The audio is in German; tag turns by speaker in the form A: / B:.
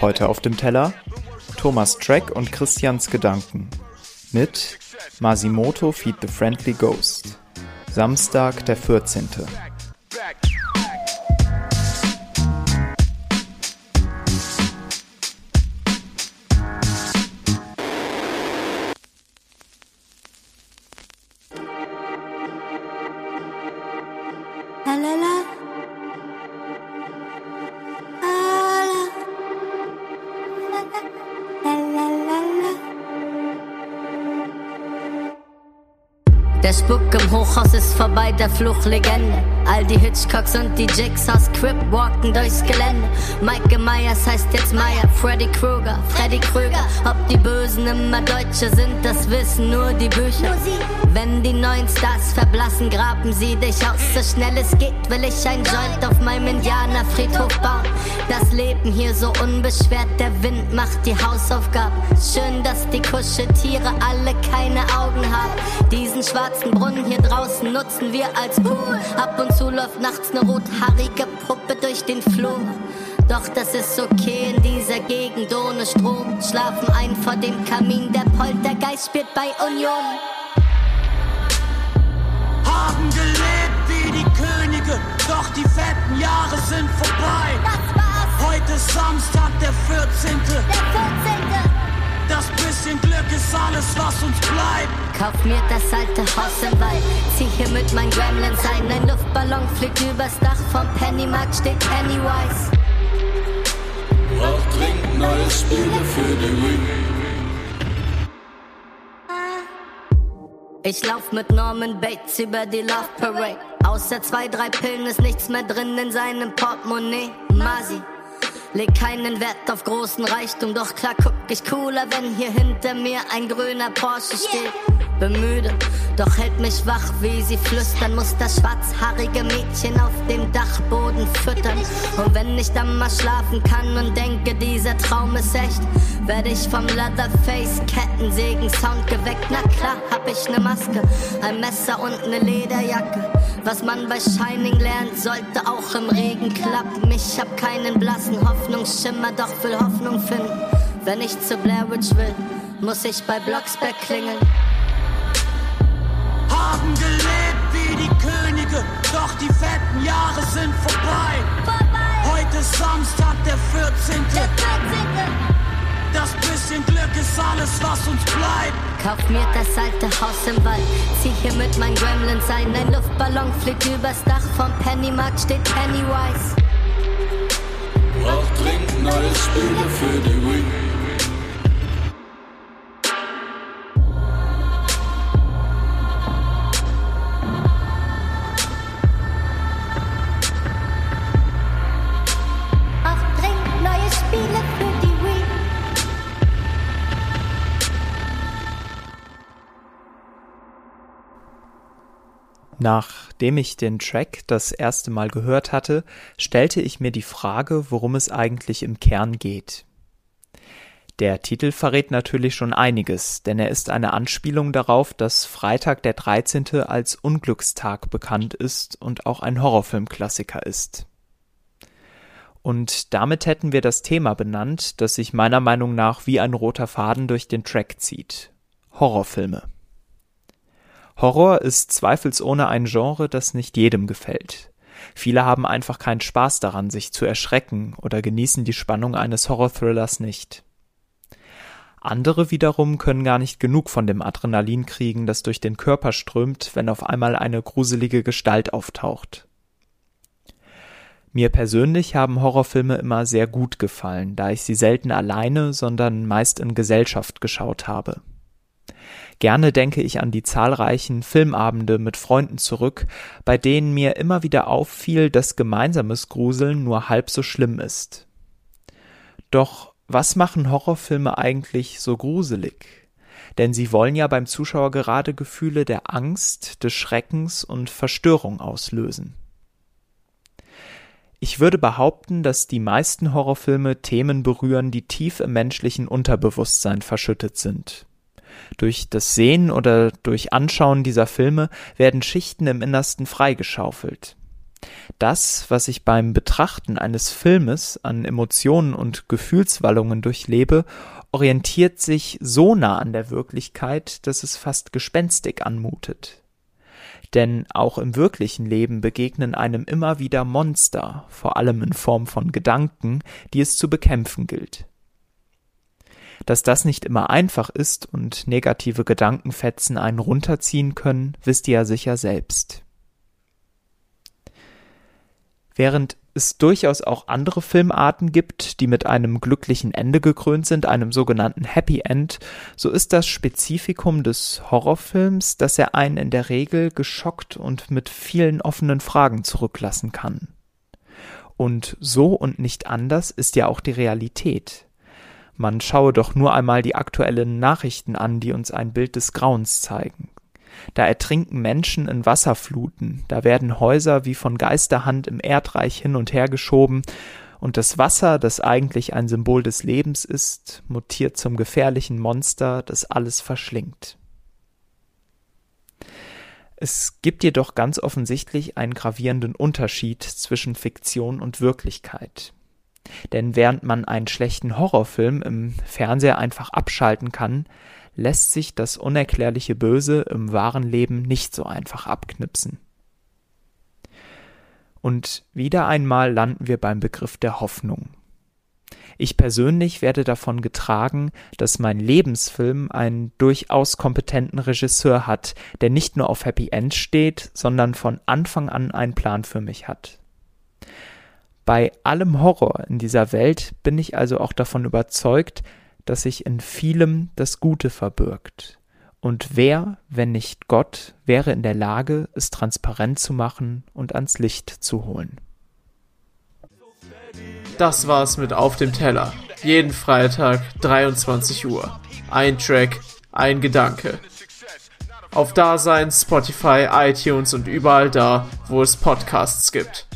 A: Heute auf dem Teller Thomas Track und Christians Gedanken mit Masimoto Feed the Friendly Ghost. Samstag, der 14.
B: Der Spuck im Hochhaus ist vorbei, der Fluchlegende. All die Hitchcocks und die Jigsaws Crip walken durchs Gelände. Mike Myers heißt jetzt Meyer, Freddy Krueger, Freddy Krüger. Ob die Bösen immer Deutsche sind, das wissen nur die Bücher. Wenn die neuen Stars verblassen, graben sie dich aus. So schnell es geht, will ich ein Joint auf meinem Indianerfriedhof bauen. Das Leben hier so unbeschwert, der Wind macht die Hausaufgaben. Schön, dass die Kuscheltiere alle keine Augen haben. Diesen schwarzen Brunnen hier draußen nutzen wir als Pool. Ab und zu läuft nachts eine rothaarige Puppe durch den Flur. Doch das ist okay in dieser Gegend ohne Strom. Schlafen ein vor dem Kamin, der Poltergeist spielt bei Union.
C: Haben gelebt wie die Könige, doch die fetten Jahre sind vorbei.
B: Das war's,
C: Heute ist Samstag, der 14.
B: der 14.
C: Das bisschen Glück ist alles, was uns bleibt.
B: Kauf mir das alte Haus im Wald, zieh hier mit meinen Gremlins ein. Ein Luftballon fliegt übers Dach, vom Pennymarkt steht Pennywise.
D: Braucht dringend neue Spiele für die Wii.
B: Ich lauf mit Norman Bates über die Love Parade. Außer zwei, drei Pillen ist nichts mehr drin in seinem Portemonnaie. Masi. Leg keinen Wert auf großen Reichtum, doch klar guck ich cooler, wenn hier hinter mir ein grüner Porsche steht. Bemüde, doch hält mich wach, wie sie flüstern, muss das schwarzhaarige Mädchen auf dem Dachboden füttern. Und wenn ich dann mal schlafen kann und denke, dieser Traum ist echt, werde ich vom Leatherface Kettensägen Sound geweckt. Na klar, hab ich ne Maske, ein Messer und ne Lederjacke. Was man bei Shining lernt, sollte auch im Regen klappen. Ich hab keinen blassen Hoffnungsschimmer, doch will Hoffnung finden. Wenn ich zu Blair Witch will, muss ich bei Blocksberg klingeln.
C: Haben gelebt wie die Könige, doch die fetten Jahre sind vorbei. Heute ist Samstag, der 14. Das bisschen Glück ist alles, was uns bleibt.
B: Kauf mir das alte Haus im Wald, zieh hier mit meinen Gremlins ein. Ein Luftballon fliegt übers Dach, vom Pennymarkt steht Pennywise.
A: Nachdem ich den Track das erste Mal gehört hatte, stellte ich mir die Frage, worum es eigentlich im Kern geht. Der Titel verrät natürlich schon einiges, denn er ist eine Anspielung darauf, dass Freitag der 13. als Unglückstag bekannt ist und auch ein Horrorfilmklassiker ist. Und damit hätten wir das Thema benannt, das sich meiner Meinung nach wie ein roter Faden durch den Track zieht. Horrorfilme. Horror ist zweifelsohne ein Genre, das nicht jedem gefällt. Viele haben einfach keinen Spaß daran, sich zu erschrecken oder genießen die Spannung eines Horror-Thrillers nicht. Andere wiederum können gar nicht genug von dem Adrenalin kriegen, das durch den Körper strömt, wenn auf einmal eine gruselige Gestalt auftaucht. Mir persönlich haben Horrorfilme immer sehr gut gefallen, da ich sie selten alleine, sondern meist in Gesellschaft geschaut habe. Gerne denke ich an die zahlreichen Filmabende mit Freunden zurück, bei denen mir immer wieder auffiel, dass gemeinsames Gruseln nur halb so schlimm ist. Doch was machen Horrorfilme eigentlich so gruselig? Denn sie wollen ja beim Zuschauer gerade Gefühle der Angst, des Schreckens und Verstörung auslösen. Ich würde behaupten, dass die meisten Horrorfilme Themen berühren, die tief im menschlichen Unterbewusstsein verschüttet sind. Durch das Sehen oder durch Anschauen dieser Filme werden Schichten im Innersten freigeschaufelt. Das, was ich beim Betrachten eines Filmes an Emotionen und Gefühlswallungen durchlebe, orientiert sich so nah an der Wirklichkeit, dass es fast gespenstig anmutet. Denn auch im wirklichen Leben begegnen einem immer wieder Monster, vor allem in Form von Gedanken, die es zu bekämpfen gilt. Dass das nicht immer einfach ist und negative Gedankenfetzen einen runterziehen können, wisst ihr ja sicher selbst. Während es durchaus auch andere Filmarten gibt, die mit einem glücklichen Ende gekrönt sind, einem sogenannten Happy End, so ist das Spezifikum des Horrorfilms, dass er einen in der Regel geschockt und mit vielen offenen Fragen zurücklassen kann. Und so und nicht anders ist ja auch die Realität. Man schaue doch nur einmal die aktuellen Nachrichten an, die uns ein Bild des Grauens zeigen. Da ertrinken Menschen in Wasserfluten, da werden Häuser wie von Geisterhand im Erdreich hin und her geschoben, und das Wasser, das eigentlich ein Symbol des Lebens ist, mutiert zum gefährlichen Monster, das alles verschlingt. Es gibt jedoch ganz offensichtlich einen gravierenden Unterschied zwischen Fiktion und Wirklichkeit. Denn während man einen schlechten Horrorfilm im Fernseher einfach abschalten kann, lässt sich das unerklärliche Böse im wahren Leben nicht so einfach abknipsen. Und wieder einmal landen wir beim Begriff der Hoffnung. Ich persönlich werde davon getragen, dass mein Lebensfilm einen durchaus kompetenten Regisseur hat, der nicht nur auf Happy End steht, sondern von Anfang an einen Plan für mich hat. Bei allem Horror in dieser Welt bin ich also auch davon überzeugt, dass sich in vielem das Gute verbirgt. Und wer, wenn nicht Gott, wäre in der Lage, es transparent zu machen und ans Licht zu holen?
E: Das war's mit Auf dem Teller. Jeden Freitag 23 Uhr. Ein Track, ein Gedanke. Auf Dasein, Spotify, iTunes und überall da, wo es Podcasts gibt.